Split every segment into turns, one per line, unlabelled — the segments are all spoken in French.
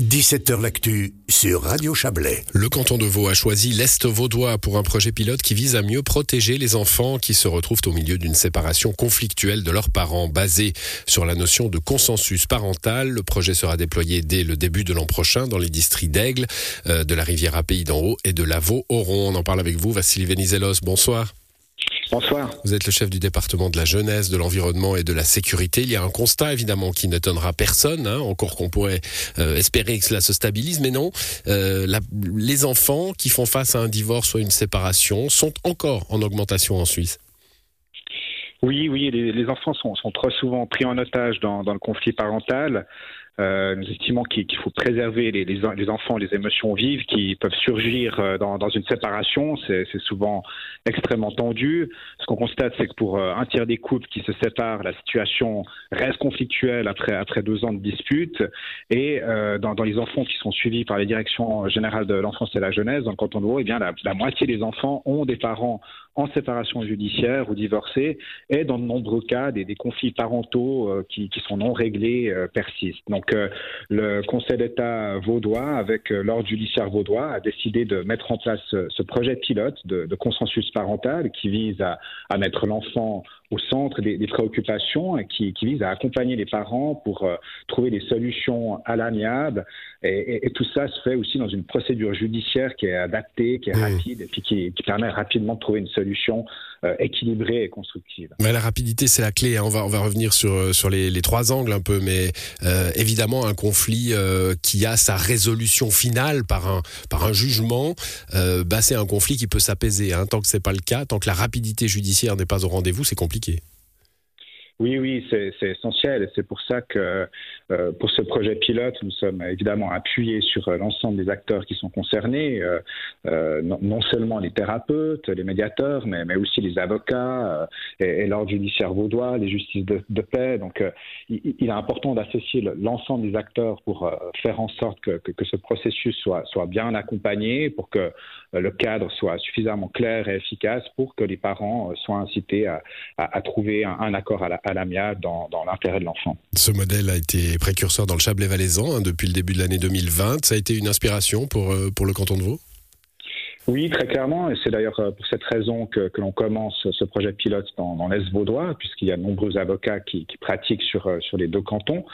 17h L'actu sur Radio Chablais.
Le canton de Vaud a choisi l'Est vaudois pour un projet pilote qui vise à mieux protéger les enfants qui se retrouvent au milieu d'une séparation conflictuelle de leurs parents. Basé sur la notion de consensus parental, le projet sera déployé dès le début de l'an prochain dans les districts d'Aigle, euh, de la rivière à Pays d'en Haut et de la Vaud-Oron. On en parle avec vous, Vassili Venizelos. Bonsoir.
Bonsoir.
Vous êtes le chef du département de la jeunesse, de l'environnement et de la sécurité. Il y a un constat évidemment qui n'étonnera personne, hein, encore qu'on pourrait euh, espérer que cela se stabilise, mais non. Euh, les enfants qui font face à un divorce ou à une séparation sont encore en augmentation en Suisse.
Oui, oui, les, enfants sont, trop souvent pris en otage dans le conflit parental. Euh, nous estimons qu'il faut préserver les, les, les, enfants, les émotions vives qui peuvent surgir euh, dans, une séparation. C'est souvent extrêmement tendu. Ce qu'on constate, c'est que pour euh, un tiers des couples qui se séparent, la situation reste conflictuelle après, après deux ans de dispute. Et euh, dans, les enfants qui sont suivis par les directions générales de l'enfance et la jeunesse, dans le canton de Vaud, eh bien la, moitié des enfants ont des parents en séparation judiciaire ou divorcés, et dans de nombreux cas, des, conflits parentaux qui, qui, sont non réglés persistent. Donc euh, le Conseil d'État vaudois, avec euh, l'ordre judiciaire vaudois, a décidé de mettre en place ce, projet pilote de, consensus parental qui vise à, mettre l'enfant au centre des, préoccupations et qui, vise à accompagner les parents pour euh, trouver des solutions à l'amiable. Et, tout ça se fait aussi dans une procédure judiciaire qui est adaptée, qui est rapide et puis qui, permet rapidement de trouver une solution équilibrée et constructive.
Mais la rapidité, c'est la clé. Hein. On, va, on va revenir sur, sur les, trois angles un peu, mais évidemment, évidemment un conflit euh, qui a sa résolution finale par un, par un jugement, euh, bah, c'est un conflit qui peut s'apaiser. Hein. Tant que c'est pas le cas, tant que la rapidité judiciaire n'est pas au rendez-vous, c'est compliqué compliqué.
Oui, oui, c'est essentiel. Et c'est pour ça que euh, pour ce projet pilote, nous sommes évidemment appuyés sur euh, l'ensemble des acteurs qui sont concernés, euh, non, seulement les thérapeutes, les médiateurs, mais, mais aussi les avocats et, l'ordre judiciaire vaudois, les justices de, paix. Donc, il, est important d'associer l'ensemble des acteurs pour faire en sorte que, que, ce processus soit, soit bien accompagné, pour que le cadre soit suffisamment clair et efficace, pour que les parents soient incités à, à, trouver un, un accord à la à l'amiable dans, l'intérêt de l'enfant.
Ce modèle a été précurseur dans le Chablais-Valaisan hein, depuis le début de l'année 2020. Ça a été une inspiration pour, euh, pour le canton de Vaud?
Oui, très clairement, et c'est d'ailleurs euh, pour cette raison que, que l'on commence ce projet pilote dans, dans l'Est vaudois, puisqu'il y a de nombreux avocats qui, qui pratiquent sur, euh, sur les deux cantons.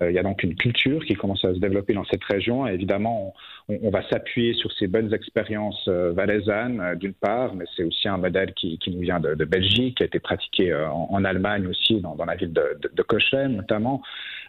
Euh, il y a donc une culture qui commence à se développer dans cette région, et évidemment, on, on va s'appuyer sur ces bonnes expériences valaisannes, d'une part, mais c'est aussi un modèle qui, qui nous vient de, de, Belgique, qui a été pratiqué en, en Allemagne aussi, dans, dans la ville de, de, de Cochem notamment.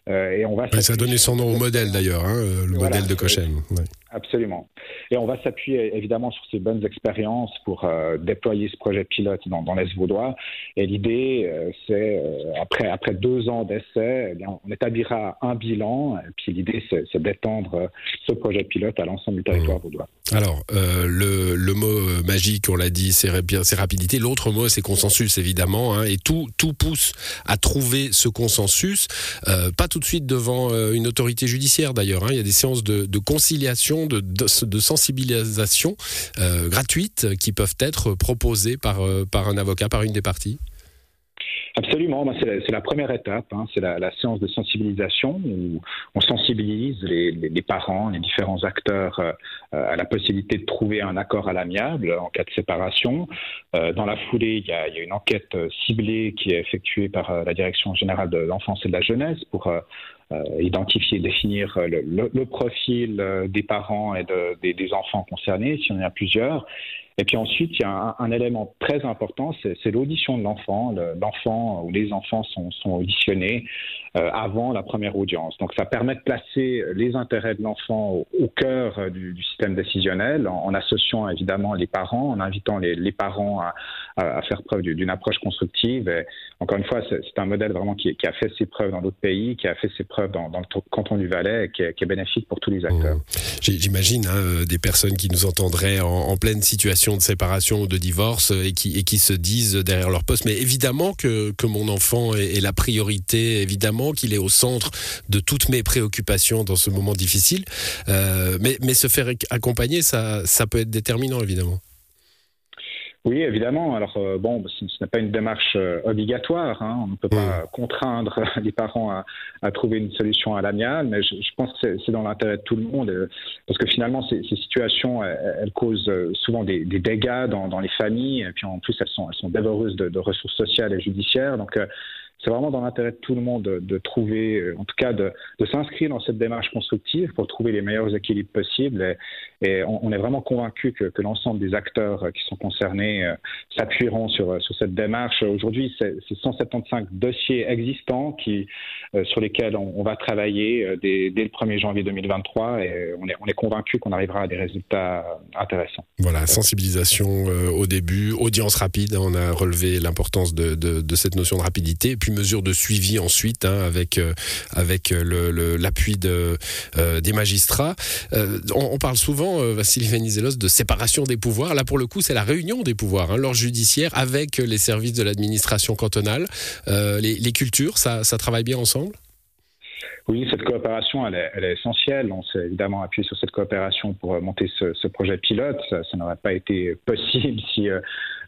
et on va ça a donné son nom au modèle d'ailleurs, hein, le modèle de Cochem.
Ouais. Absolument. Et on va s'appuyer évidemment sur ces bonnes expériences pour euh, déployer ce projet pilote dans, dans l'Est vaudois. Et l'idée, euh, c'est euh, après, après deux ans d'essai, eh on établira un bilan. Et puis l'idée, c'est d'étendre ce projet pilote à l'ensemble du territoire mmh. vaudois.
Alors, le, le, mot magique, on l'a dit, c'est rapidité. L'autre mot, c'est consensus, évidemment. Hein, et tout, tout pousse à trouver ce consensus. pas tout de suite devant une autorité judiciaire, d'ailleurs. Hein. Il y a des séances de, de conciliation de, sensibilisation euh, gratuites qui peuvent être proposées euh, par un avocat, par une des parties
Absolument, c'est la, première étape, hein. c'est la, séance de sensibilisation où on sensibilise les, parents, les différents acteurs euh, à la possibilité de trouver un accord à l'amiable en cas de séparation. dans la foulée, il y, a, une enquête ciblée qui est effectuée par la Direction générale de l'enfance et de la jeunesse pour euh, identifier, définir euh, le, le, profil euh, des parents et de, des, des, enfants concernés, s'il y en a plusieurs. Et puis ensuite, il y a un, élément très important, c'est l'audition de l'enfant. L'enfant ou les enfants sont, auditionnés euh, avant la première audience. Donc ça permet de placer les intérêts de l'enfant au, cœur du, du, système décisionnel, en, associant évidemment les parents, en invitant les parents à, à, faire preuve d'une approche constructive. Encore une fois, c'est un modèle vraiment qui, a fait ses preuves dans d'autres pays, qui a fait ses preuves dans, le canton du Valais et qui est, bénéfique pour tous les acteurs. Mmh.
J'imagine hein, euh, des personnes qui nous entendraient en, pleine situation de séparation ou de divorce euh, et qui, se disent derrière leur poste, mais évidemment que, mon enfant est, la priorité, évidemment qu'il est au centre de toutes mes préoccupations dans ce moment difficile, euh, mais, se faire accompagner, ça peut être déterminant, évidemment.
Oui, évidemment. Alors euh, bon, ce, n'est pas une démarche euh, obligatoire. Hein. On ne peut pas contraindre les parents à, trouver une solution à l'amiable, mais je, pense que c'est dans l'intérêt de tout le monde, euh, parce que finalement, ces, situations, elles, causent souvent des, dégâts dans, les familles, et puis en plus, elles sont, elles sont dévoreuses de, de ressources sociales et judiciaires. Donc c'est vraiment dans l'intérêt de tout le monde de, trouver, euh, en tout cas de, s'inscrire dans cette démarche constructive pour trouver les meilleurs équilibres possibles. Et, on, est vraiment convaincu que, l'ensemble des acteurs qui sont concernés euh, s'appuieront sur, cette démarche. Aujourd'hui, c'est 175 dossiers existants euh, sur lesquels on, va travailler dès, le 1er janvier 2023 et on est, on convaincu qu'on arrivera à des résultats intéressants.
Voilà, sensibilisation au début, audience rapide, on a relevé l'importance de, cette notion de rapidité. Mesures de suivi ensuite hein, avec euh, avec euh, l'appui euh, des magistrats. On, parle souvent, Vassili Venizelos, de séparation des pouvoirs. Là, pour le coup, c'est la réunion des pouvoirs, hein, l'ordre judiciaire avec les services de l'administration cantonale. Les, cultures, ça, ça travaille bien ensemble?
Oui, cette coopération, elle est, elle est essentielle. On s'est évidemment appuyé sur cette coopération pour monter ce, projet pilote. Ça, n'aurait pas été possible si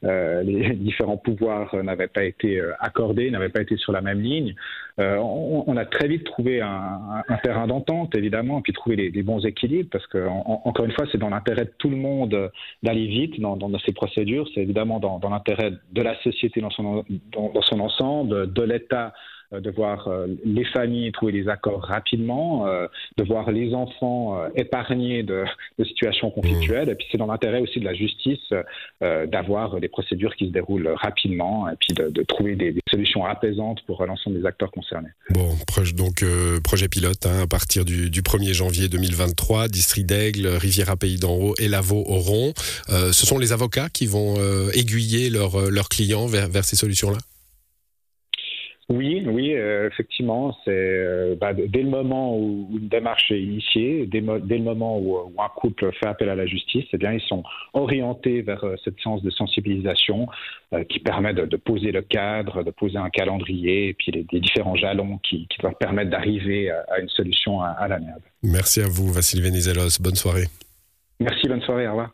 les différents pouvoirs n'avaient pas été euh, accordés, n'avaient pas été sur la même ligne. Euh, on, on, a très vite trouvé un, un terrain d'entente, évidemment, et puis trouver les, les bons équilibres, parce que encore une fois, c'est dans l'intérêt de tout le monde d'aller vite dans, dans, ces procédures. C'est évidemment dans, dans l'intérêt de la société dans son, dans son ensemble, de l'État euh, de voir euh, les familles trouver des accords rapidement, euh, de voir les enfants épargnés de, situations conflictuelles. Et puis c'est dans l'intérêt aussi de la justice d'avoir des procédures qui se déroulent rapidement et puis de, trouver des, solutions apaisantes pour l'ensemble des acteurs concernés.
Bon, donc projet pilote hein, à partir du, 1er janvier 2023, District d'Aigle, Riviera Pays d'en Haut et Lavaux auront. ce sont les avocats qui vont aiguiller leurs clients vers ces solutions-là?
Euh, effectivement, c'est euh, bah, dès le moment où une démarche est initiée, dès, le moment où, un couple fait appel à la justice, eh bien, ils sont orientés vers euh, cette séance de sensibilisation qui permet de, poser le cadre, de poser un calendrier, et puis les, différents jalons qui, doivent permettre d'arriver à, une solution à, à l'amiable.
Merci à vous, Vassile Venizelos. Bonne soirée.
Merci, bonne soirée. Au revoir.